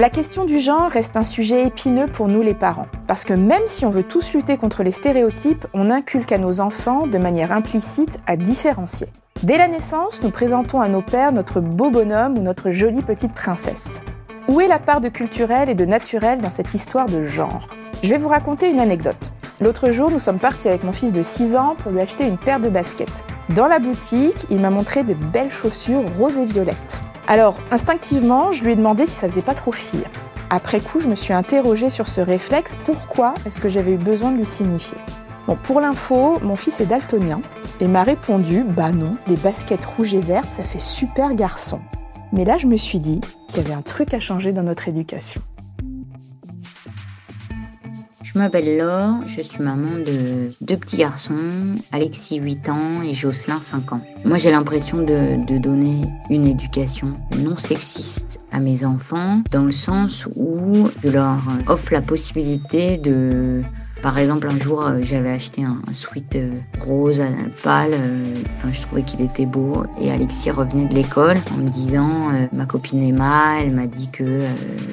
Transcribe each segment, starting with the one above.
La question du genre reste un sujet épineux pour nous les parents, parce que même si on veut tous lutter contre les stéréotypes, on inculque à nos enfants de manière implicite à différencier. Dès la naissance, nous présentons à nos pères notre beau bonhomme ou notre jolie petite princesse. Où est la part de culturel et de naturel dans cette histoire de genre? Je vais vous raconter une anecdote. L'autre jour, nous sommes partis avec mon fils de 6 ans pour lui acheter une paire de baskets. Dans la boutique, il m'a montré de belles chaussures roses et violettes. Alors, instinctivement, je lui ai demandé si ça faisait pas trop fille. Après coup, je me suis interrogée sur ce réflexe, pourquoi est-ce que j'avais eu besoin de lui signifier? Bon, pour l'info, mon fils est daltonien et m'a répondu Bah non, des baskets rouges et vertes, ça fait super garçon. Mais là, je me suis dit qu'il y avait un truc à changer dans notre éducation. Je m'appelle Laure, je suis maman de deux petits garçons, Alexis 8 ans et Jocelyn 5 ans. Moi j'ai l'impression de, de, donner une éducation non sexiste à mes enfants dans le sens où je leur offre la possibilité de par exemple, un jour, euh, j'avais acheté un sweat euh, rose pâle. Euh, enfin, je trouvais qu'il était beau. Et Alexis revenait de l'école en me disant, ma copine Emma, elle m'a dit que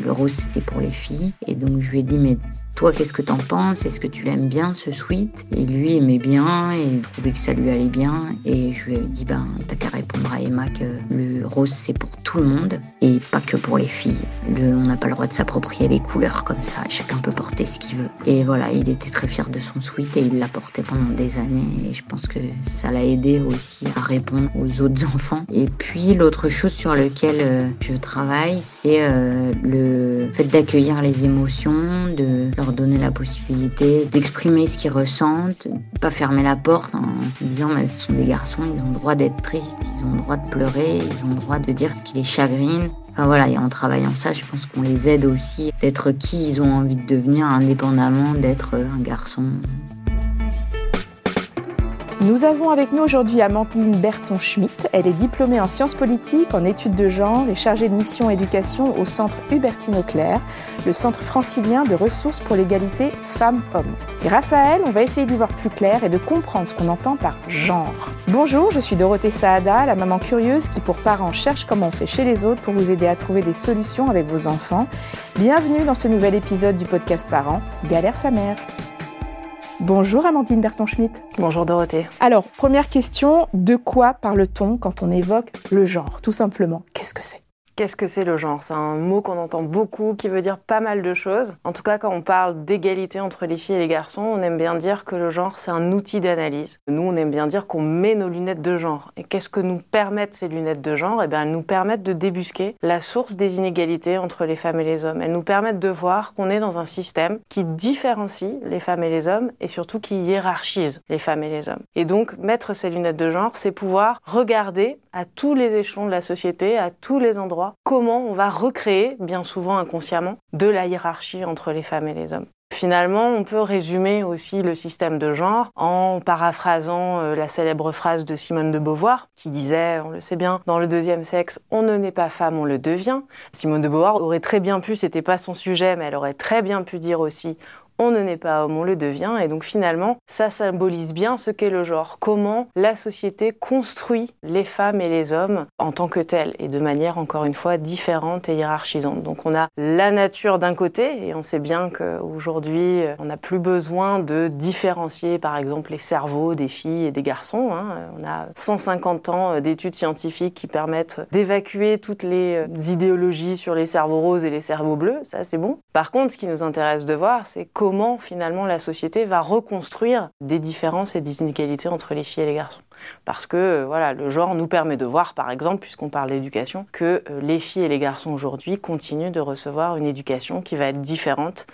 le rose c'était pour les filles. Et donc je lui ai dit, mais toi, qu'est-ce que t'en penses? Est-ce que tu l'aimes bien ce sweat? Et lui aimait bien et trouvait que ça lui allait bien. Et je lui ai dit, ben, t'as qu'à répondre à Emma que le rose c'est pour tout le monde et pas que pour les filles. on n'a pas le droit de s'approprier les couleurs comme ça. Chacun peut porter ce qu'il veut. Et voilà, il est était très fier de son sweat et il l'a porté pendant des années. Et je pense que ça l'a aidé aussi à répondre aux autres enfants. Et puis l'autre chose sur laquelle euh, je travaille, c'est euh, le fait d'accueillir les émotions, de leur donner la possibilité d'exprimer ce qu'ils ressentent, pas fermer la porte en disant mais ce sont des garçons, ils ont le droit d'être tristes, ils ont le droit de pleurer, ils ont le droit de dire ce qui les chagrine. Enfin voilà, et en travaillant ça, je pense qu'on les aide aussi d'être qui ils ont envie de devenir indépendamment d'être un garçon nous avons avec nous aujourd'hui Amandine Berton-Schmidt. Elle est diplômée en sciences politiques, en études de genre et chargée de mission éducation au centre Hubertine Auclair, le centre francilien de ressources pour l'égalité femmes-hommes. Grâce à elle, on va essayer d'y voir plus clair et de comprendre ce qu'on entend par genre. Bonjour, je suis Dorothée Saada, la maman curieuse qui pour parents cherche comment on fait chez les autres pour vous aider à trouver des solutions avec vos enfants. Bienvenue dans ce nouvel épisode du podcast Parents, Galère sa mère. Bonjour Amandine Berton-Schmidt. Bonjour Dorothée. Alors, première question, de quoi parle-t-on quand on évoque le genre, tout simplement? Qu'est-ce que c'est? Qu'est-ce que c'est le genre? C'est un mot qu'on entend beaucoup, qui veut dire pas mal de choses. En tout cas, quand on parle d'égalité entre les filles et les garçons, on aime bien dire que le genre, c'est un outil d'analyse. Nous, on aime bien dire qu'on met nos lunettes de genre. Et qu'est-ce que nous permettent ces lunettes de genre? Eh bien, elles nous permettent de débusquer la source des inégalités entre les femmes et les hommes. Elles nous permettent de voir qu'on est dans un système qui différencie les femmes et les hommes et surtout qui hiérarchise les femmes et les hommes. Et donc, mettre ces lunettes de genre, c'est pouvoir regarder à tous les échelons de la société, à tous les endroits, comment on va recréer, bien souvent inconsciemment, de la hiérarchie entre les femmes et les hommes. Finalement, on peut résumer aussi le système de genre en paraphrasant euh, la célèbre phrase de Simone de Beauvoir qui disait, on le sait bien, dans le deuxième sexe, on ne naît pas femme, on le devient. Simone de Beauvoir aurait très bien pu, c'était pas son sujet, mais elle aurait très bien pu dire aussi, on ne naît pas homme, on le devient. Et donc finalement, ça symbolise bien ce qu'est le genre, comment la société construit les femmes et les hommes en tant que tels, et de manière encore une fois différente et hiérarchisante. Donc on a la nature d'un côté, et on sait bien qu'aujourd'hui, on n'a plus besoin de différencier par exemple les cerveaux des filles et des garçons. Hein. On a 150 ans d'études scientifiques qui permettent d'évacuer toutes les idéologies sur les cerveaux roses et les cerveaux bleus, ça c'est bon. Par contre, ce qui nous intéresse de voir, c'est comment comment finalement la société va reconstruire des différences et des inégalités entre les filles et les garçons. Parce que euh, voilà, le genre nous permet de voir, par exemple, puisqu'on parle d'éducation, que euh, les filles et les garçons aujourd'hui continuent de recevoir une éducation qui va être différente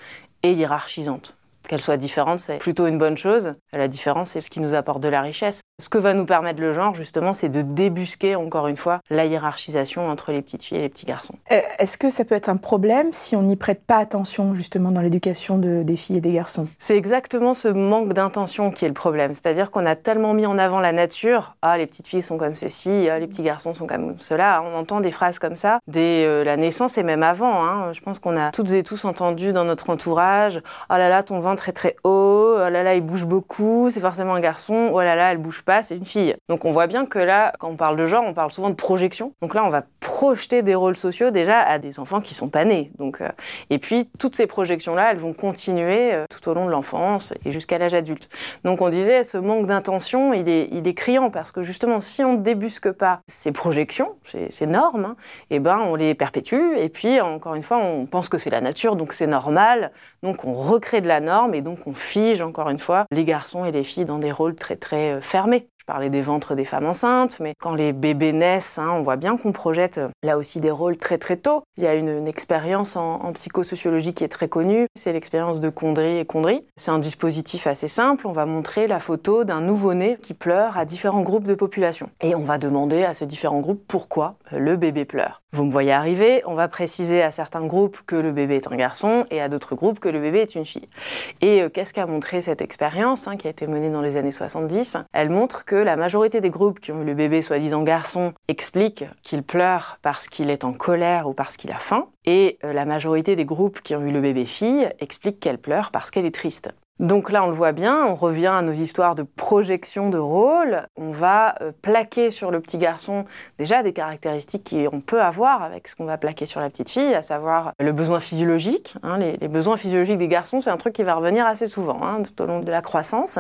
et hiérarchisante. Qu'elle soit différente, c'est plutôt une bonne chose. La différence, c'est ce qui nous apporte de la richesse. Ce que va nous permettre le genre, justement, c'est de débusquer, encore une fois, la hiérarchisation entre les petites filles et les petits garçons. Euh, est-ce que ça peut être un problème si on n'y prête pas attention, justement, dans l'éducation de, des filles et des garçons? C'est exactement ce manque d'intention qui est le problème. C'est-à-dire qu'on a tellement mis en avant la nature. Ah, les petites filles sont comme ceci, ah, les petits garçons sont comme cela. On entend des phrases comme ça dès euh, la naissance et même avant. Hein. Je pense qu'on a toutes et tous entendu dans notre entourage Oh là là, ton ventre est très haut. Oh là là, il bouge beaucoup. C'est forcément un garçon. Oh là là, elle bouge pas, c'est une fille. Donc on voit bien que là, quand on parle de genre, on parle souvent de projection. Donc là, on va projeter des rôles sociaux déjà à des enfants qui sont pas nés. Donc, euh, et puis toutes ces projections-là, elles vont continuer euh, tout au long de l'enfance et jusqu'à l'âge adulte. Donc on disait, ce manque d'intention, il est, criant parce que justement, si on ne débusque pas ces projections, ces, normes, hein, eh ben on les perpétue. Et puis encore une fois, on pense que c'est la nature, donc c'est normal. Donc on recrée de la norme et donc on fige encore une fois les garçons et les filles dans des rôles très très euh, fermés. Je parlais des ventres des femmes enceintes, mais quand les bébés naissent, hein, on voit bien qu'on projette euh, là aussi des rôles très très tôt. Il y a une, expérience en, en, psychosociologie qui est très connue, c'est l'expérience de Condry et Condry. C'est un dispositif assez simple, on va montrer la photo d'un nouveau-né qui pleure à différents groupes de population. Et on va demander à ces différents groupes pourquoi le bébé pleure. Vous me voyez arriver, on va préciser à certains groupes que le bébé est un garçon et à d'autres groupes que le bébé est une fille. Et euh, qu'est-ce qu'a montré cette expérience hein, qui a été menée dans les années 70 Elle montre que la majorité des groupes qui ont eu le bébé soi-disant garçon expliquent qu'il pleure parce qu'il est en colère ou parce qu'il a faim. Et euh, la majorité des groupes qui ont eu le bébé fille expliquent qu'elle pleure parce qu'elle est triste. Donc là, on le voit bien, on revient à nos histoires de projection de rôle. On va euh, plaquer sur le petit garçon déjà des caractéristiques qu'on peut avoir avec ce qu'on va plaquer sur la petite fille, à savoir le besoin physiologique. Hein, les, besoins physiologiques des garçons, c'est un truc qui va revenir assez souvent hein, tout au long de la croissance.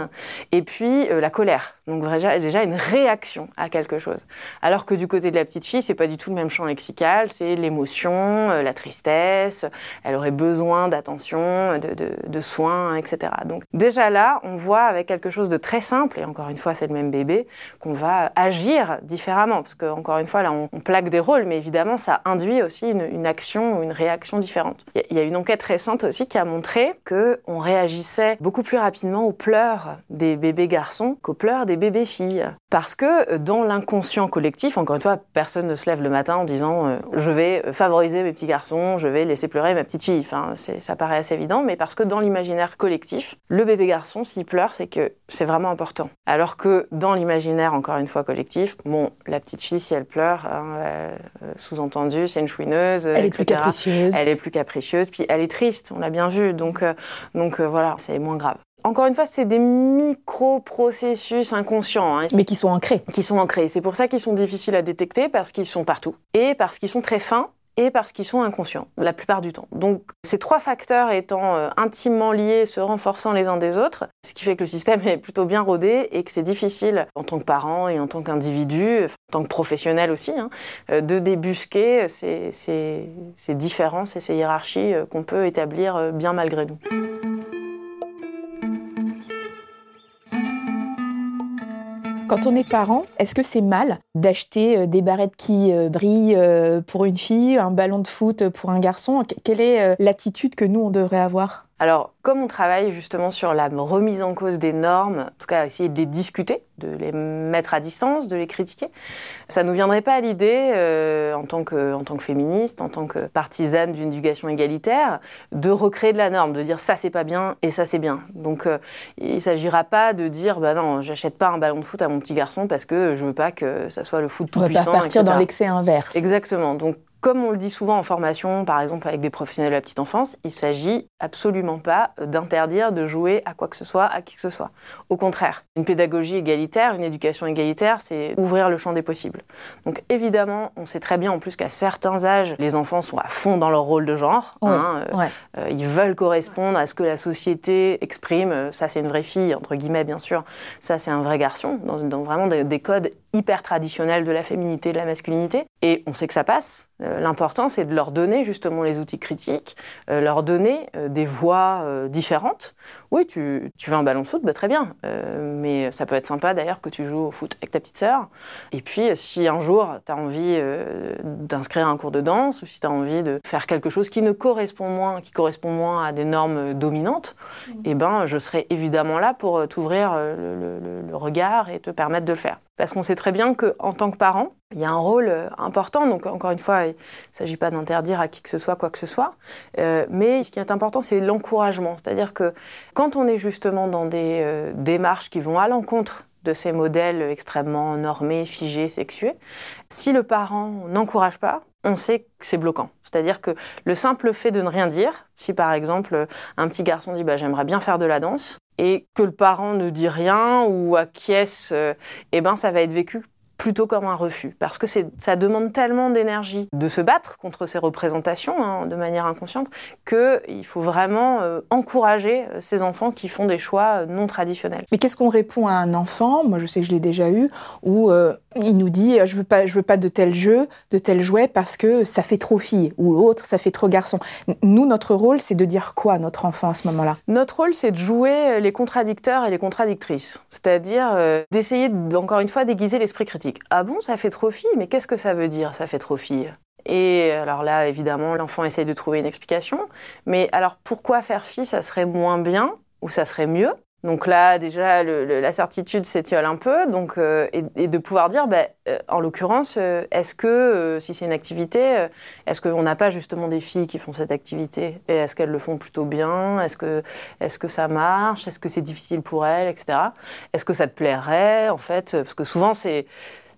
Et puis euh, la colère. Donc déjà, une réaction à quelque chose. Alors que du côté de la petite fille, c'est pas du tout le même champ lexical. C'est l'émotion, euh, la tristesse. Elle aurait besoin d'attention, de, soins, etc. Donc déjà là, on voit avec quelque chose de très simple, et encore une fois c'est le même bébé, qu'on va agir différemment. Parce que encore une fois là, on, plaque des rôles, mais évidemment ça induit aussi une, action ou une réaction différente. Il y, y, a une enquête récente aussi qui a montré que on réagissait beaucoup plus rapidement aux pleurs des bébés garçons qu'aux pleurs des bébés filles. Parce que dans l'inconscient collectif, encore une fois, personne ne se lève le matin en disant euh, je vais favoriser mes petits garçons, je vais laisser pleurer ma petite fille. Enfin, ça paraît assez évident, mais parce que dans l'imaginaire collectif, le bébé garçon, s'il pleure, c'est que c'est vraiment important. Alors que dans l'imaginaire, encore une fois, collectif, bon, la petite fille, si elle pleure, hein, euh, sous-entendu, c'est une chouineuse, elle etc. est plus capricieuse. Elle est plus capricieuse, puis elle est triste, on l'a bien vu, donc, euh, donc euh, voilà, c'est moins grave. Encore une fois, c'est des micro-processus inconscients. Hein, Mais qui sont ancrés. Qui sont ancrés. C'est pour ça qu'ils sont difficiles à détecter, parce qu'ils sont partout. Et parce qu'ils sont très fins, et parce qu'ils sont inconscients la plupart du temps. Donc ces trois facteurs étant euh, intimement liés, se renforçant les uns des autres, ce qui fait que le système est plutôt bien rodé et que c'est difficile en tant que parent et en tant qu'individu, en tant que professionnel aussi, hein, euh, de débusquer ces, ces, ces différences et ces hiérarchies euh, qu'on peut établir bien malgré nous. Quand on est parent, est-ce que c'est mal d'acheter des barrettes qui brillent pour une fille, un ballon de foot pour un garçon? Quelle est l'attitude que nous, on devrait avoir? Alors, comme on travaille justement sur la remise en cause des normes, en tout cas essayer de les discuter, de les mettre à distance, de les critiquer, ça nous viendrait pas à l'idée, euh, en, tant que, en tant que féministe, en tant que partisane d'une éducation égalitaire, de recréer de la norme, de dire ça c'est pas bien et ça c'est bien. Donc, euh, il s'agira pas de dire bah non, j'achète pas un ballon de foot à mon petit garçon parce que je veux pas que ça soit le foot tout on puissant. On va pas partir etc. dans l'excès inverse. Exactement. Donc comme on le dit souvent en formation, par exemple avec des professionnels de la petite enfance, il s'agit absolument pas d'interdire de jouer à quoi que ce soit, à qui que ce soit. Au contraire, une pédagogie égalitaire, une éducation égalitaire, c'est ouvrir le champ des possibles. Donc évidemment, on sait très bien en plus qu'à certains âges, les enfants sont à fond dans leur rôle de genre. Ouais, hein, ouais. Euh, ils veulent correspondre à ce que la société exprime. Ça, c'est une vraie fille, entre guillemets, bien sûr. Ça, c'est un vrai garçon, dans, dans vraiment des, des codes hyper traditionnels de la féminité, de la masculinité. Et on sait que ça passe. Euh, L'important, c'est de leur donner justement les outils critiques, euh, leur donner euh, des euh, différentes. Oui, tu, tu veux un ballon de foot, bah, très bien. Euh, mais ça peut être sympa d'ailleurs que tu joues au foot avec ta petite sœur. Et puis, si un jour, tu as envie euh, d'inscrire un cours de danse, ou si tu as envie de faire quelque chose qui ne correspond moins, qui correspond moins à des normes dominantes, mmh. eh ben, je serai évidemment là pour t'ouvrir le, le, le regard et te permettre de le faire. Parce qu'on sait très bien qu'en tant que parent, il y a un rôle important. Donc, encore une fois, il ne s'agit pas d'interdire à qui que ce soit quoi que ce soit. Euh, mais ce qui est important, c'est l'encouragement. C'est-à-dire que quand on est justement dans des euh, démarches qui vont à l'encontre de ces modèles extrêmement normés, figés, sexués, si le parent n'encourage pas, on sait que c'est bloquant. C'est-à-dire que le simple fait de ne rien dire, si par exemple un petit garçon dit bah, j'aimerais bien faire de la danse, et que le parent ne dit rien ou acquiesce, euh, eh ben ça va être vécu plutôt comme un refus, parce que ça demande tellement d'énergie de se battre contre ces représentations hein, de manière inconsciente qu'il faut vraiment euh, encourager euh, ces enfants qui font des choix euh, non traditionnels. Mais qu'est-ce qu'on répond à un enfant? Moi, je sais que je l'ai déjà eu, où il nous dit je veux pas, je veux pas de tel jeu, de tel jouet parce que ça fait trop fille, ou l'autre ça fait trop garçon. Nous, notre rôle, c'est de dire quoi à notre enfant à ce moment-là? Notre rôle, c'est de jouer les contradicteurs et les contradictrices, c'est-à-dire d'essayer encore une fois d'aiguiser l'esprit critique. Ah bon, ça fait trop fille? Mais qu'est-ce que ça veut dire, ça fait trop fille? Et alors là, évidemment, l'enfant essaye de trouver une explication. Mais alors, pourquoi faire fille, ça serait moins bien ou ça serait mieux? Donc là, déjà, la certitude s'étiole un peu, donc euh, et, de pouvoir dire, bah, euh, en l'occurrence, euh, est-ce que si c'est une activité, est-ce qu'on n'a pas justement des filles qui font cette activité? Et est-ce qu'elles le font plutôt bien? Est-ce que est-ce que ça marche? Est-ce que c'est difficile pour elles, etc. Est-ce que ça te plairait en fait? Parce que souvent c'est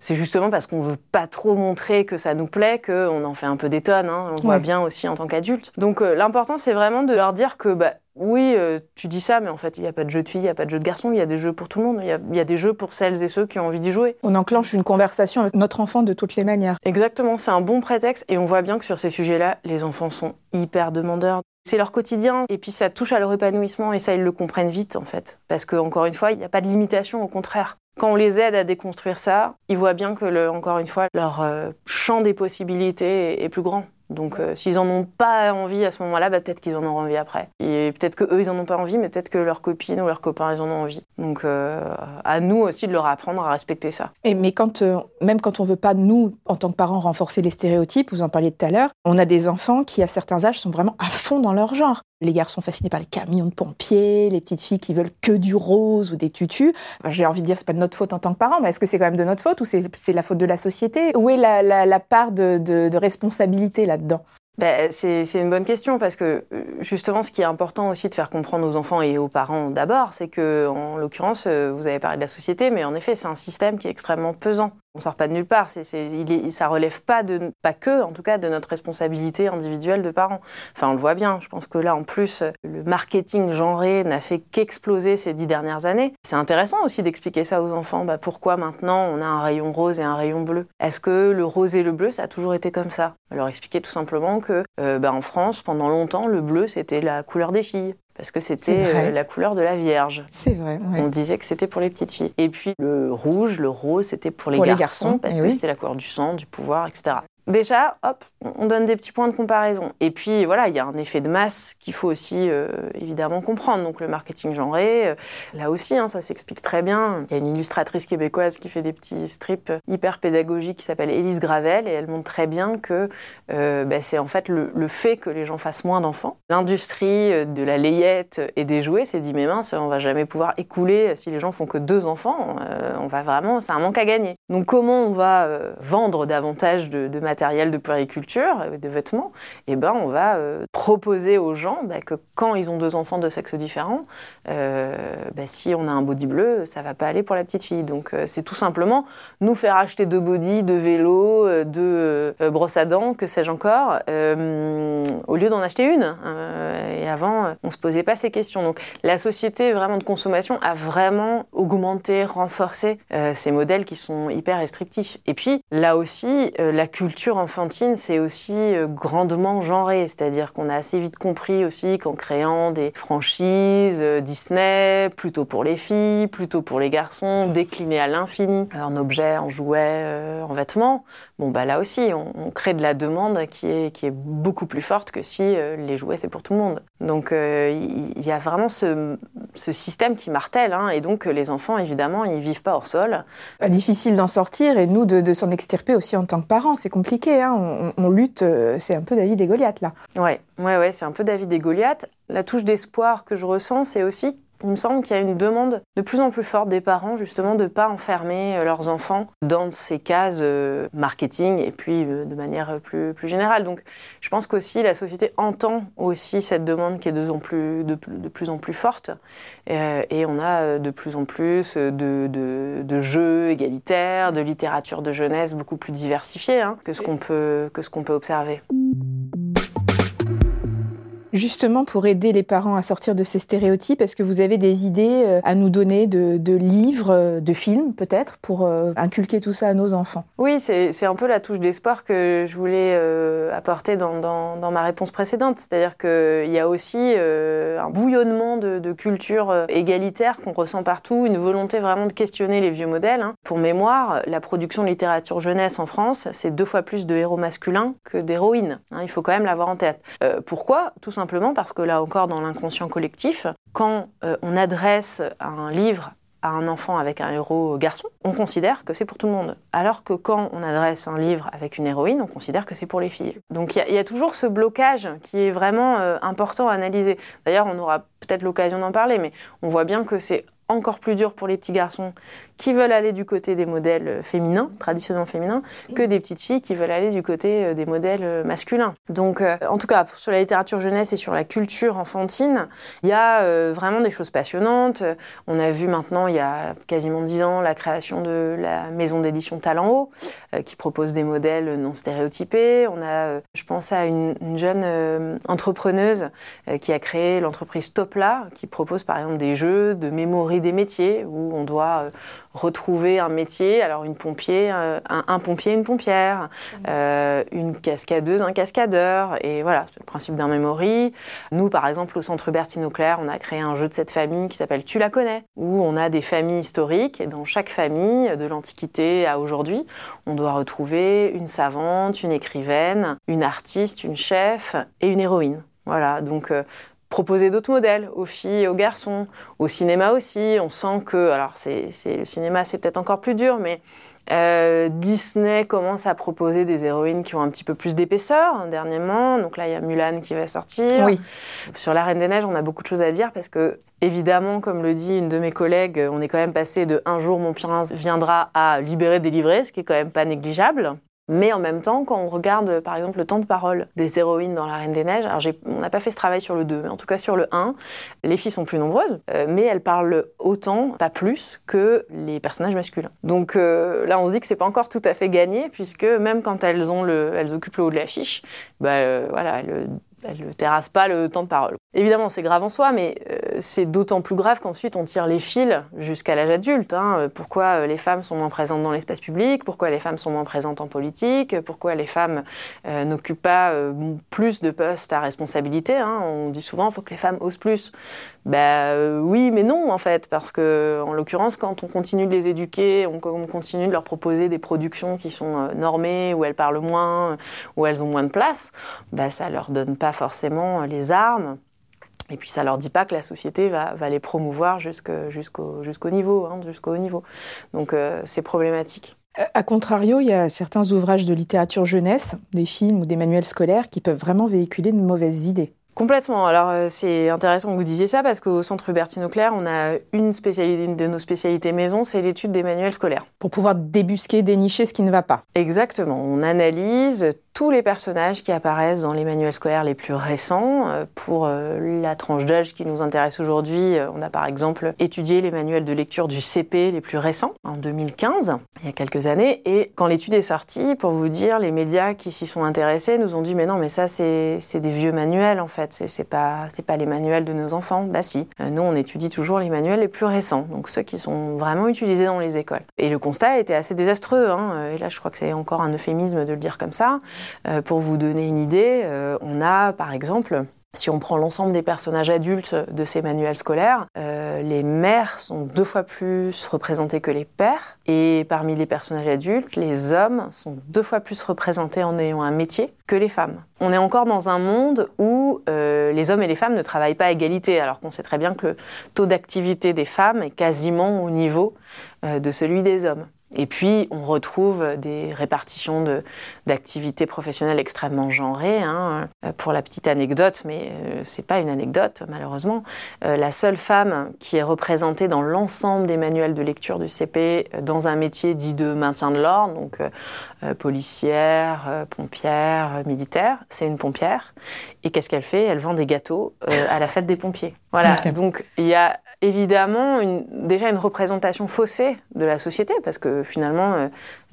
c'est justement parce qu'on veut pas trop montrer que ça nous plaît qu'on en fait un peu des tonnes. Hein. On voit bien aussi en tant qu'adulte. Donc l'important c'est vraiment de leur dire que bah, oui, euh, tu dis ça, mais en fait, il n'y a pas de jeu de filles, il n'y a pas de jeu de garçons, il y a des jeux pour tout le monde, il y, a, des jeux pour celles et ceux qui ont envie d'y jouer. On enclenche une conversation avec notre enfant de toutes les manières. Exactement, c'est un bon prétexte et on voit bien que sur ces sujets-là, les enfants sont hyper demandeurs. C'est leur quotidien et puis ça touche à leur épanouissement et ça, ils le comprennent vite en fait. Parce qu'encore une fois, il n'y a pas de limitation, au contraire. Quand on les aide à déconstruire ça, ils voient bien que, encore une fois, leur euh, champ des possibilités est plus grand. Donc euh, s'ils en ont pas envie à ce moment-là, bah, peut-être qu'ils en auront envie après. Et peut-être que eux ils en ont pas envie, mais peut-être que leurs copines ou leurs copains ils en ont envie. Donc euh, à nous aussi de leur apprendre à respecter ça. Et mais quand euh, même quand on veut pas nous en tant que parents renforcer les stéréotypes, vous en parliez tout à l'heure, on a des enfants qui à certains âges sont vraiment à fond dans leur genre. Les garçons fascinés par les camions de pompiers, les petites filles qui veulent que du rose ou des tutus. J'ai envie de dire c'est pas de notre faute en tant que parents, mais est-ce que c'est quand même de notre faute ou c'est la faute de la société? Où est la, part de, responsabilité là-dedans? Ben, c'est une bonne question parce que justement, ce qui est important aussi de faire comprendre aux enfants et aux parents d'abord, c'est que, en l'occurrence, euh, vous avez parlé de la société, mais en effet, c'est un système qui est extrêmement pesant on sort pas de nulle part. C'est, c'est, ça relève pas de, pas que, en tout cas, de notre responsabilité individuelle de parents. Enfin, on le voit bien. Je pense que là, en plus, le marketing genré n'a fait qu'exploser ces dix dernières années. C'est intéressant aussi d'expliquer ça aux enfants. Bah, pourquoi maintenant on a un rayon rose et un rayon bleu? Est-ce que le rose et le bleu, ça a toujours été comme ça? Alors expliquer tout simplement que, euh, bah, en France, pendant longtemps, le bleu c'était la couleur des filles parce que c'était euh, la couleur de la Vierge. C'est vrai. On disait que c'était pour les petites filles. Et puis le rouge, le rose, c'était pour les garçons, parce eh que c'était la couleur du sang, du pouvoir, etc. Déjà, hop, on donne des petits points de comparaison. Et puis voilà, il y a un effet de masse qu'il faut aussi euh, évidemment comprendre. Donc le marketing genré, euh, là aussi, hein, ça s'explique très bien. Il y a une illustratrice québécoise qui fait des petits strips hyper pédagogiques qui s'appelle Élise Gravel et elle montre très bien que euh, bah, c'est en fait le, le, fait que les gens fassent moins d'enfants. L'industrie de la layette et des jouets s'est dit mais mince, on va jamais pouvoir écouler si les gens font que deux enfants. on va vraiment, c'est un manque à gagner. Donc comment on va vendre davantage de, de matériel de puériculture, euh, des vêtements, eh ben on va euh, proposer aux gens bah, que quand ils ont deux enfants de sexe différent, euh, bah, si on a un body bleu, ça va pas aller pour la petite fille. Donc c'est tout simplement nous faire acheter deux body, deux vélos, deux brosses à dents, que sais-je encore, au lieu d'en acheter une. et avant, on se posait pas ces questions. Donc la société vraiment de consommation a vraiment augmenté, renforcé ces modèles qui sont hyper restrictifs. Et puis là aussi, la culture enfantine, c'est aussi euh, grandement genré, c'est-à-dire qu'on a assez vite compris aussi qu'en créant des franchises euh, Disney, plutôt pour les filles, plutôt pour les garçons, déclinées à l'infini, en objets, en jouets, euh, en vêtements, bon bah là aussi, on, crée de la demande qui est, qui est beaucoup plus forte que si les jouets c'est pour tout le monde. Donc il y, a vraiment ce, ce système qui martèle, hein, et donc les enfants évidemment ils vivent pas hors sol. Difficile d'en sortir et nous de, de s'en extirper aussi en tant que parents, c'est compliqué. Hein. On, lutte, euh, c'est un peu David et Goliath là. Ouais, ouais, ouais, c'est un peu David et Goliath. La touche d'espoir que je ressens, c'est aussi il me semble qu'il y a une demande de plus en plus forte des parents justement de ne pas enfermer euh, leurs enfants dans ces cases euh, marketing et puis euh, de manière plus, plus générale. Donc je pense qu'aussi la société entend aussi cette demande qui est de plus en plus, de, plus, en plus forte et on a de plus en plus de, de, jeux égalitaires, de littérature de jeunesse beaucoup plus diversifiée hein, que ce qu'on peut, que ce qu'on peut observer. Justement, pour aider les parents à sortir de ces stéréotypes, est-ce que vous avez des idées euh, à nous donner de, livres, euh, de films peut-être, pour euh, inculquer tout ça à nos enfants? Oui, c'est un peu la touche d'espoir que je voulais apporter dans, ma réponse précédente. C'est-à-dire qu'il y a aussi un bouillonnement de, de culture égalitaire qu'on ressent partout, une volonté vraiment de questionner les vieux modèles. Hein. Pour mémoire, la production de littérature jeunesse en France, c'est deux fois plus de héros masculins que d'héroïnes. Hein. il faut quand même l'avoir en tête. pourquoi? Tout simplement parce que là encore, dans l'inconscient collectif, quand euh, on adresse un livre à un enfant avec un héros garçon, on considère que c'est pour tout le monde. Alors que quand on adresse un livre avec une héroïne, on considère que c'est pour les filles. Donc il y, a toujours ce blocage qui est vraiment euh, important à analyser. D'ailleurs, on aura peut-être l'occasion d'en parler, mais on voit bien que c'est encore plus dur pour les petits garçons qui veulent aller du côté des modèles féminins, traditionnellement féminins, que des petites filles qui veulent aller du côté euh, des modèles euh, masculins. Donc, euh, en tout cas, sur la littérature jeunesse et sur la culture enfantine, il y a vraiment des choses passionnantes. On a vu maintenant, il y a quasiment dix ans, la création de la maison d'édition Talent Haut, qui propose des modèles non stéréotypés. On a, je pense à une, une jeune entrepreneuse qui a créé l'entreprise Topla, qui propose par exemple des jeux de mémoire des métiers où on doit euh, retrouver un métier, alors une pompier, euh, un, pompier, une pompière, euh, une cascadeuse, un cascadeur, et voilà, c'est le principe d'un memory. Nous, par exemple, au Centre Bertine Auclair, on a créé un jeu de cette famille qui s'appelle Tu la connais, où on a des familles historiques, et dans chaque famille, de l'Antiquité à aujourd'hui, on doit retrouver une savante, une écrivaine, une artiste, une chef et une héroïne. Voilà, donc proposer d'autres modèles aux filles et aux garçons, au cinéma aussi. On sent que, alors c'est, le cinéma, c'est peut-être encore plus dur, mais euh, Disney commence à proposer des héroïnes qui ont un petit peu plus d'épaisseur hein, dernièrement. Donc là, il y a Mulan qui va sortir. Oui. Sur La Reine des Neiges, on a beaucoup de choses à dire parce que, évidemment, comme le dit une de mes collègues, on est quand même passé de un jour mon prince viendra à libérer, délivrer, ce qui est quand même pas négligeable. Mais en même temps, quand on regarde par exemple le temps de parole des héroïnes dans La Reine des Neiges, alors on n'a pas fait ce travail sur le 2, mais en tout cas sur le 1, les filles sont plus nombreuses, euh, mais elles parlent autant, pas plus, que les personnages masculins. Donc euh, là, on se dit que c'est pas encore tout à fait gagné, puisque même quand elles, ont le, elles occupent le haut de l'affiche, bah, euh, voilà, elles elle ne terrasse pas le temps de parole. Évidemment, c'est grave en soi, mais euh, c'est d'autant plus grave qu'ensuite on tire les fils jusqu'à l'âge adulte. Hein. Pourquoi euh, les femmes sont moins présentes dans l'espace public? Pourquoi les femmes sont moins présentes en politique? Pourquoi les femmes euh, n'occupent pas plus de postes à responsabilité hein? On dit souvent, il faut que les femmes osent plus. Ben oui, mais non en fait, parce que en l'occurrence, quand on continue de les éduquer, on, on, continue de leur proposer des productions qui sont normées, où elles parlent moins, où elles ont moins de place, ben ça leur donne pas forcément les armes. Et puis ça leur dit pas que la société va, les promouvoir jusqu'au jusqu'au niveau, hein, jusqu'au niveau. Donc euh, c'est problématique. A contrario, il y a certains ouvrages de littérature jeunesse, des films ou des manuels scolaires qui peuvent vraiment véhiculer de mauvaises idées. Complètement. Alors euh, c'est intéressant que vous disiez ça parce qu'au Centre Hubertine Auclair, on a une spécialité, une de nos spécialités maison, c'est l'étude des manuels scolaires. Pour pouvoir débusquer, dénicher ce qui ne va pas. Exactement. On analyse tous les personnages qui apparaissent dans les manuels scolaires les plus récents. Euh, pour euh, la tranche d'âge qui nous intéresse aujourd'hui, on a par exemple étudié les manuels de lecture du CP les plus récents, en 2015, il y a quelques années. Et quand l'étude est sortie, pour vous dire, les médias qui s'y sont intéressés nous ont dit mais non, mais ça c'est des vieux manuels en fait. C'est pas, les manuels de nos enfants. Bah si. Euh, nous, on étudie toujours les manuels les plus récents, donc ceux qui sont vraiment utilisés dans les écoles. Et le constat était assez désastreux. Hein. Euh, et là, je crois que c'est encore un euphémisme de le dire comme ça. Euh, pour vous donner une idée, on a par exemple si on prend l'ensemble des personnages adultes de ces manuels scolaires, euh, les mères sont deux fois plus représentées que les pères. Et parmi les personnages adultes, les hommes sont deux fois plus représentés en ayant un métier que les femmes. On est encore dans un monde où euh, les hommes et les femmes ne travaillent pas à égalité, alors qu'on sait très bien que le taux d'activité des femmes est quasiment au niveau euh, de celui des hommes. Et puis, on retrouve des répartitions d'activités professionnelles extrêmement genrées. Hein. Euh, pour la petite anecdote, mais euh, c'est pas une anecdote malheureusement, euh, la seule femme qui est représentée dans l'ensemble des manuels de lecture du CP dans un métier dit de maintien de l'ordre, donc policière, pompière, militaire, c'est une pompière. Et qu'est-ce qu'elle fait? Elle vend des gâteaux à la fête des pompiers. Voilà. Donc il y a évidemment déjà une représentation faussée de la société, parce que finalement, euh,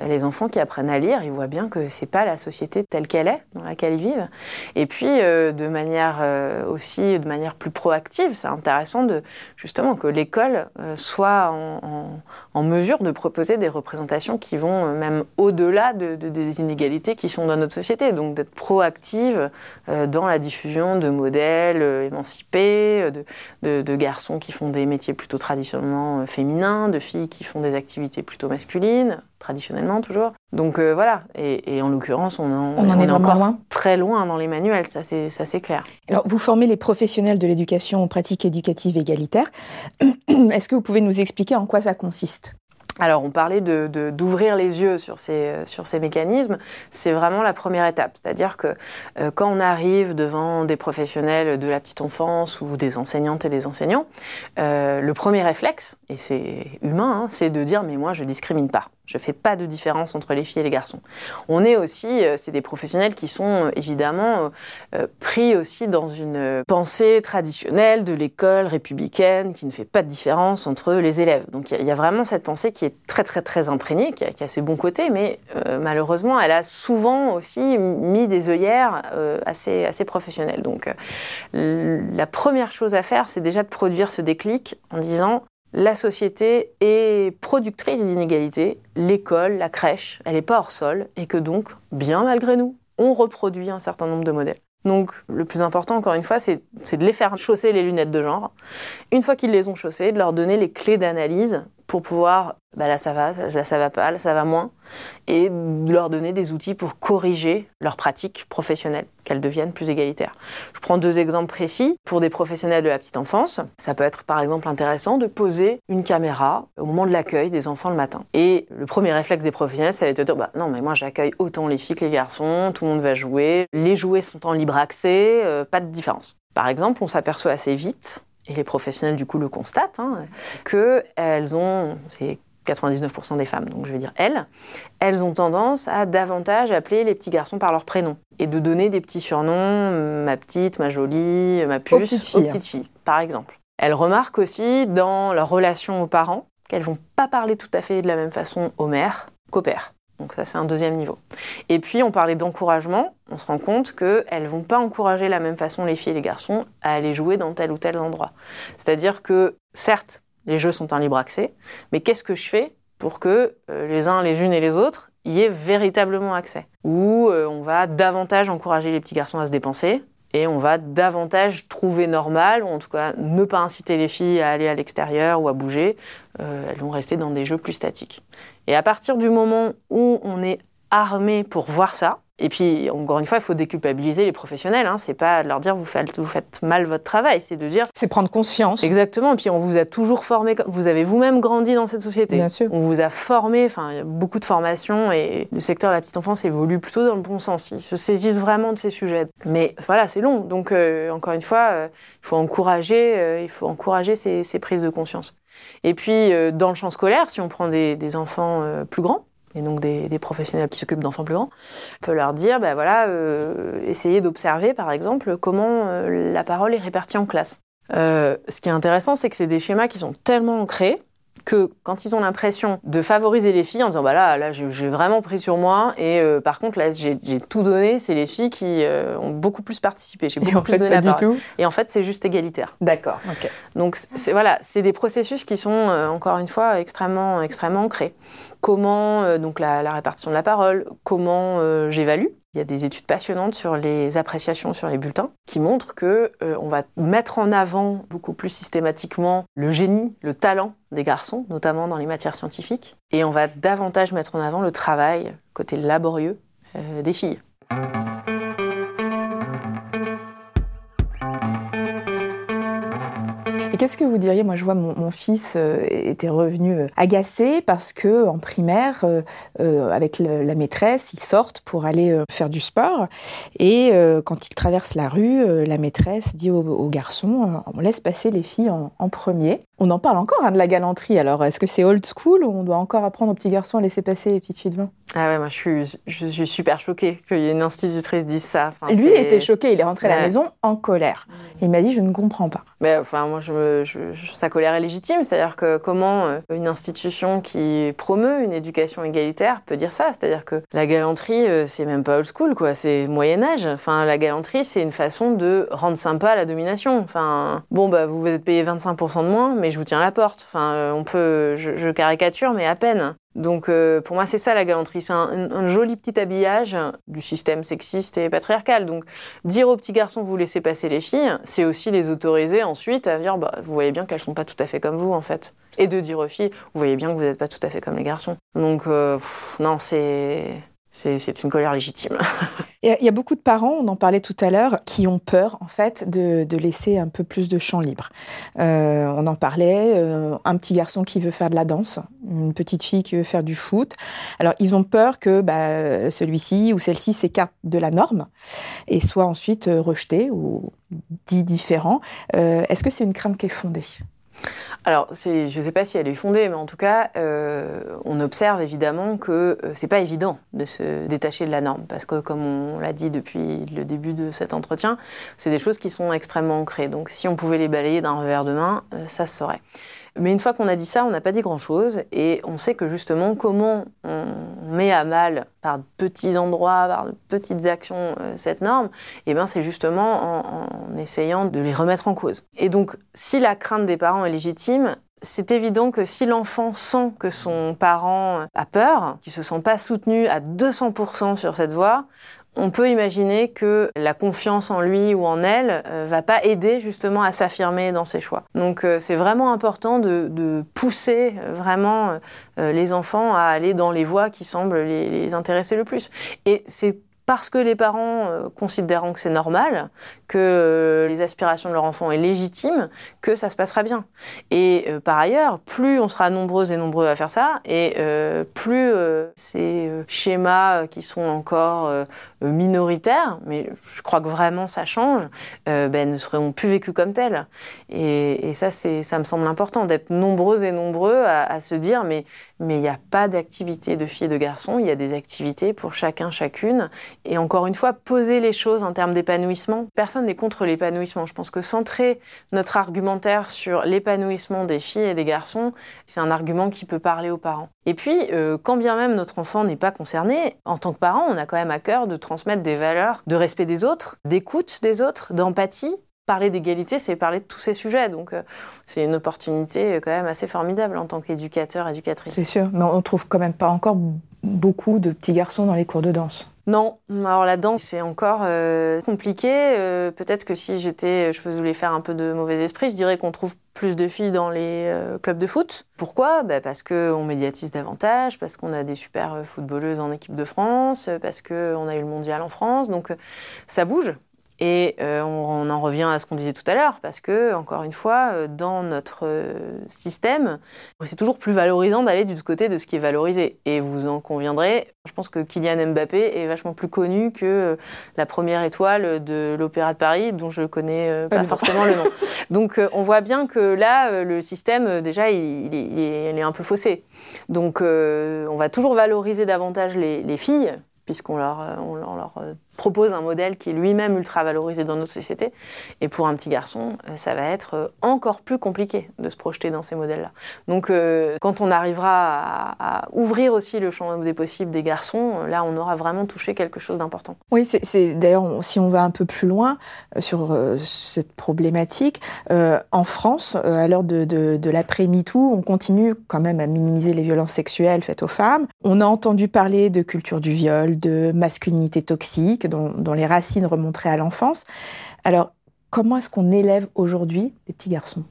les enfants qui apprennent à lire, ils voient bien que c'est pas la société telle qu'elle est, dans laquelle ils vivent. Et puis, euh, de manière euh, aussi, de manière plus proactive, c'est intéressant de justement que l'école soit en, mesure de proposer des représentations qui vont même au-delà de, de, des inégalités qui sont dans notre société. Donc, d'être proactive dans la diffusion de modèles émancipés, de, garçons qui font des métiers plutôt traditionnellement euh, féminins, de filles qui font des activités plutôt masculines, traditionnellement toujours. Donc euh, voilà, et, en l'occurrence, on en, on en est, encore loin. très loin dans les manuels, ça c'est, ça c'est clair. Alors vous formez les professionnels de l'éducation aux pratiques éducatives égalitaires. Est-ce que vous pouvez nous expliquer en quoi ça consiste? Alors, on parlait d'ouvrir de, d'ouvrir les yeux sur ces, euh, sur ces mécanismes. C'est vraiment la première étape. C'est-à-dire que euh, quand on arrive devant des professionnels de la petite enfance ou des enseignantes et des enseignants, euh, le premier réflexe, et c'est humain, hein, c'est de dire mais moi je discrimine pas. Je fais pas de différence entre les filles et les garçons. On est aussi, euh, c'est des professionnels qui sont euh, évidemment euh, pris aussi dans une pensée traditionnelle de l'école républicaine qui ne fait pas de différence entre les élèves. Donc il y, a vraiment cette pensée qui est très très très imprégnée, qui a, qui a ses bons côtés, mais malheureusement elle a souvent aussi mis des œillères assez assez professionnelles. Donc la première chose à faire, c'est déjà de produire ce déclic en disant la société est productrice d'inégalités, l'école, la crèche, elle n'est pas hors sol, et que donc, bien malgré nous, on reproduit un certain nombre de modèles. Donc le plus important, encore une fois, c'est de les faire chausser les lunettes de genre. Une fois qu'ils les ont chaussées, de leur donner les clés d'analyse pour pouvoir, bah là ça va, là ça va pas, là ça va moins, et leur donner des outils pour corriger leurs pratiques professionnelles, qu'elles deviennent plus égalitaires. Je prends deux exemples précis. Pour des professionnels de la petite enfance, ça peut être par exemple intéressant de poser une caméra au moment de l'accueil des enfants le matin. Et le premier réflexe des professionnels, ça va être de dire, bah non mais moi j'accueille autant les filles que les garçons, tout le monde va jouer, les jouets sont en libre accès, euh, pas de différence. Par exemple, on s'aperçoit assez vite et les professionnels du coup le constatent, hein, qu'elles ont, c'est 99% des femmes, donc je vais dire elles, elles ont tendance à davantage appeler les petits garçons par leur prénom et de donner des petits surnoms, ma petite, ma jolie, ma puce, aux petites filles, par exemple. Elles remarquent aussi dans leur relation aux parents qu'elles vont pas parler tout à fait de la même façon aux mères qu'aux pères. Donc ça, c'est un deuxième niveau. Et puis, on parlait d'encouragement. On se rend compte qu'elles ne vont pas encourager la même façon les filles et les garçons à aller jouer dans tel ou tel endroit. C'est-à-dire que, certes, les jeux sont en libre accès, mais qu'est-ce que je fais pour que euh, les uns, les unes et les autres y aient véritablement accès? Ou euh, on va davantage encourager les petits garçons à se dépenser, et on va davantage trouver normal, ou en tout cas ne pas inciter les filles à aller à l'extérieur ou à bouger. Euh, elles vont rester dans des jeux plus statiques. Et à partir du moment où on est armé pour voir ça, et puis, encore une fois, il faut déculpabiliser les professionnels. Hein. C'est pas de leur dire vous faites, vous faites mal votre travail, c'est de dire. C'est prendre conscience. Exactement. Et puis, on vous a toujours formé. Vous avez vous-même grandi dans cette société. Bien sûr. On vous a formé. Enfin, il y a beaucoup de formations et le secteur de la petite enfance évolue plutôt dans le bon sens. Ils se saisissent vraiment de ces sujets. Mais voilà, c'est long. Donc, euh, encore une fois, euh, il faut encourager. Euh, il faut encourager ces, ces, prises de conscience. Et puis, dans le champ scolaire, si on prend des, des enfants plus grands et donc des, des professionnels qui s'occupent d'enfants plus grands, on peut leur dire, ben voilà, euh, essayez d'observer par exemple comment euh, la parole est répartie en classe. Euh, ce qui est intéressant, c'est que c'est des schémas qui sont tellement ancrés que quand ils ont l'impression de favoriser les filles en disant bah là là j'ai vraiment pris sur moi et euh, par contre là j'ai tout donné c'est les filles qui euh, ont beaucoup plus participé j'ai beaucoup plus donné la parole. et en fait c'est juste égalitaire. D'accord donc c'est voilà c'est des processus qui sont euh, encore une fois extrêmement extrêmement ancrés comment donc la, répartition de la parole comment j'évalue il y a des études passionnantes sur les appréciations sur les bulletins qui montrent que euh, on va mettre en avant beaucoup plus systématiquement le génie, le talent des garçons, notamment dans les matières scientifiques, et on va davantage mettre en avant le travail, côté laborieux euh, des filles. Et qu'est-ce que vous diriez Moi, je vois mon, fils euh, était revenu euh, agacé parce que en primaire, euh, avec la maîtresse, ils sortent pour aller faire du sport. Et quand ils traversent la rue, la maîtresse dit aux, garçons on laisse passer les filles en, premier. On en parle encore hein, de la galanterie. Alors, est-ce que c'est old school ou on doit encore apprendre aux petits garçons à laisser passer les petites filles devant? Ah ouais, moi je suis, je suis super choquée qu'il y ait une institutrice dise ça. Lui était choqué, il est rentré à la maison en colère. Il m'a dit, je ne comprends pas. Mais enfin, moi, je, je, sa colère est légitime. C'est-à-dire que comment euh, une institution qui promeut une éducation égalitaire peut dire ça? C'est-à-dire que la galanterie, euh, c'est même pas old school, quoi. C'est Moyen Âge. Enfin, la galanterie, c'est une façon de rendre sympa la domination. Enfin, bon, bah, vous vous êtes payé 25% de moins, mais je vous tiens la porte. Enfin, euh, on peut, je, je caricature, mais à peine. Donc euh, pour moi c'est ça la galanterie, c'est un, joli petit habillage du système sexiste et patriarcal. Donc dire aux petits garçons vous laissez passer les filles, c'est aussi les autoriser ensuite à dire bah vous voyez bien qu'elles sont pas tout à fait comme vous en fait. Et de dire aux filles vous voyez bien que vous n'êtes pas tout à fait comme les garçons. Donc euh, non c'est c'est une colère légitime. Il y a beaucoup de parents, on en parlait tout à l'heure, qui ont peur en fait de, laisser un peu plus de champ libre. Euh, on en parlait, euh, un petit garçon qui veut faire de la danse, une petite fille qui veut faire du foot. Alors ils ont peur que bah, celui-ci ou celle-ci s'écarte de la norme et soit ensuite rejeté ou dit différent. Euh, est-ce que c'est une crainte qui est fondée? Alors, je ne sais pas si elle est fondée, mais en tout cas, euh, on observe évidemment que euh, c'est pas évident de se détacher de la norme, parce que comme on l'a dit depuis le début de cet entretien, c'est des choses qui sont extrêmement ancrées. Donc, si on pouvait les balayer d'un revers de main, euh, ça se saurait. Mais une fois qu'on a dit ça, on n'a pas dit grand-chose et on sait que justement comment on met à mal par petits endroits, par de petites actions euh, cette norme, eh ben c'est justement en, essayant de les remettre en cause. Et donc si la crainte des parents est légitime, c'est évident que si l'enfant sent que son parent a peur, qu'il se sent pas soutenu à 200% sur cette voie, on peut imaginer que la confiance en lui ou en elle euh, va pas aider justement à s'affirmer dans ses choix. Donc euh, c'est vraiment important de, pousser euh, vraiment les enfants à aller dans les voies qui semblent les, les intéresser le plus. Et c'est parce que les parents euh, considérant que c'est normal, que euh, les aspirations de leur enfant est légitime, que ça se passera bien. Et euh, par ailleurs, plus on sera nombreuses et nombreux à faire ça, et plus ces schémas qui sont encore minoritaires, mais je crois que vraiment ça change, ben, ne seront plus vécus comme tels. Et, ça, ça me semble important d'être nombreuses et nombreux à, à se dire, mais mais il n'y a pas d'activité de filles et de garçons, il y a des activités pour chacun, chacune. Et encore une fois, poser les choses en termes d'épanouissement. Personne n'est contre l'épanouissement. Je pense que centrer notre argumentaire sur l'épanouissement des filles et des garçons, c'est un argument qui peut parler aux parents. Et puis, euh, quand bien même notre enfant n'est pas concerné, en tant que parent, on a quand même à cœur de transmettre des valeurs de respect des autres, d'écoute des autres, d'empathie, parler d'égalité, c'est parler de tous ces sujets. Donc, euh, c'est une opportunité euh, quand même assez formidable en tant qu'éducateur, éducatrice. C'est sûr, mais on trouve quand même pas encore beaucoup de petits garçons dans les cours de danse. Non, alors la danse c'est encore euh, compliqué. Peut-être que si j'étais, je voulais faire un peu de mauvais esprit, je dirais qu'on trouve plus de filles dans les clubs de foot. Pourquoi? Bah Parce qu'on médiatise davantage, parce qu'on a des super footballeuses en équipe de France, parce qu'on a eu le mondial en France. Donc ça bouge. Et euh, on, en revient à ce qu'on disait tout à l'heure, parce que, encore une fois, euh, dans notre euh, système, c'est toujours plus valorisant d'aller du côté de ce qui est valorisé. Et vous en conviendrez, je pense que Kylian Mbappé est vachement plus connu que la première étoile de l'Opéra de Paris, dont je connais pas, forcément le nom. Donc on voit bien que là, le système, déjà, il, est, un peu faussé. Donc on va toujours valoriser davantage les, filles, puisqu'on leur, on leur propose un modèle qui est lui-même ultra valorisé dans notre société. Et pour un petit garçon, euh, ça va être euh, encore plus compliqué de se projeter dans ces modèles-là. Donc euh, quand on arrivera à, ouvrir aussi le champ des possibles des garçons, là on aura vraiment touché quelque chose d'important. Oui, c'est d'ailleurs si on va un peu plus loin sur cette problématique, en France, à l'heure de, de, de l'après-MeToo, on continue quand même à minimiser les violences sexuelles faites aux femmes. On a entendu parler de culture du viol, de masculinité toxique, dont, les racines remonteraient à l'enfance. Alors, comment est-ce qu'on élève aujourd'hui des petits garçons?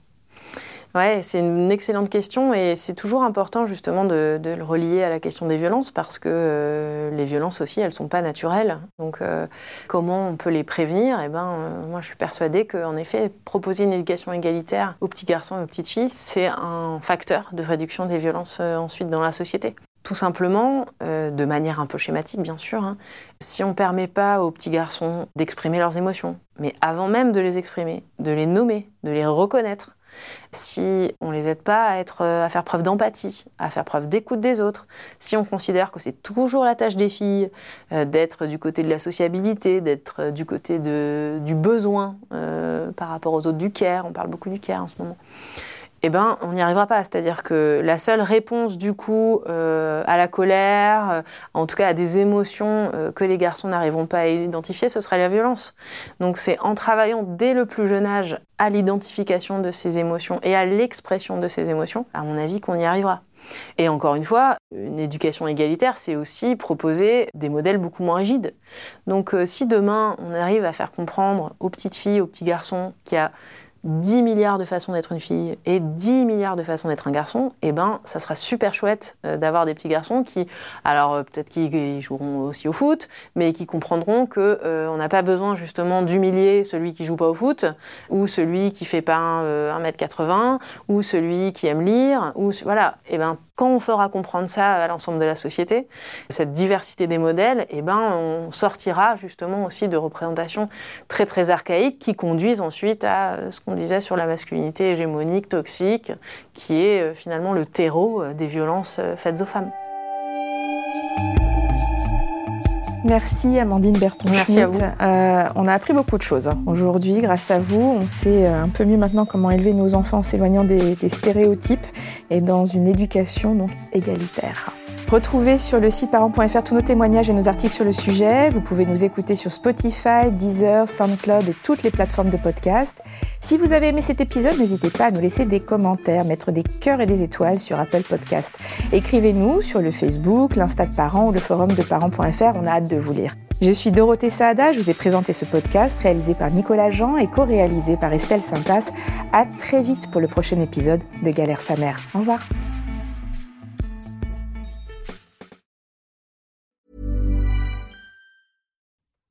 Ouais, c'est une excellente question et c'est toujours important justement de, le relier à la question des violences parce que euh, les violences aussi, elles sont pas naturelles. Donc, euh, comment on peut les prévenir? Eh ben, euh, moi, je suis persuadée qu'en effet, proposer une éducation égalitaire aux petits garçons et aux petites filles, c'est un facteur de réduction des violences ensuite dans la société. Tout simplement, euh, de manière un peu schématique bien sûr, hein, si on ne permet pas aux petits garçons d'exprimer leurs émotions, mais avant même de les exprimer, de les nommer, de les reconnaître, si on les aide pas à être, à faire preuve d'empathie, à faire preuve d'écoute des autres, si on considère que c'est toujours la tâche des filles euh, d'être du côté de la sociabilité, d'être du côté du besoin euh, par rapport aux autres du care, on parle beaucoup du care en ce moment eh ben, on n'y arrivera pas. C'est-à-dire que la seule réponse, du coup, euh, à la colère, euh, en tout cas à des émotions euh, que les garçons n'arriveront pas à identifier, ce serait la violence. Donc, c'est en travaillant dès le plus jeune âge à l'identification de ces émotions et à l'expression de ces émotions, à mon avis, qu'on y arrivera. Et encore une fois, une éducation égalitaire, c'est aussi proposer des modèles beaucoup moins rigides. Donc si demain on arrive à faire comprendre aux petites filles, aux petits garçons qu'il y a 10 milliards de façons d'être une fille et 10 milliards de façons d'être un garçon, eh ben, ça sera super chouette euh, d'avoir des petits garçons qui, alors euh, peut-être qu'ils joueront aussi au foot, mais qui comprendront que euh, on n'a pas besoin justement d'humilier celui qui joue pas au foot, ou celui qui fait pas 1m80, ou celui qui aime lire, ou voilà. Eh ben, quand on fera comprendre ça à l'ensemble de la société, cette diversité des modèles, eh ben, on sortira justement aussi de représentations très très archaïques qui conduisent ensuite à ce qu'on disait sur la masculinité hégémonique, toxique, qui est euh, finalement le terreau euh, des violences euh, faites aux femmes. Merci Amandine berton Merci à vous. on a appris beaucoup de choses hein. aujourd'hui grâce à vous. On sait un peu mieux maintenant comment élever nos enfants en s'éloignant des, des, stéréotypes et dans une éducation donc égalitaire. Retrouvez sur le site parents.fr tous nos témoignages et nos articles sur le sujet. Vous pouvez nous écouter sur Spotify, Deezer, SoundCloud et toutes les plateformes de podcast. Si vous avez aimé cet épisode, n'hésitez pas à nous laisser des commentaires, mettre des cœurs et des étoiles sur Apple Podcast. Écrivez-nous sur le Facebook, l'Insta de parents ou le forum de parents.fr. On a hâte de vous lire. Je suis Dorothée Saada, je vous ai présenté ce podcast réalisé par Nicolas Jean et co-réalisé par Estelle Saintas. À très vite pour le prochain épisode de Galère sa mère. Au revoir.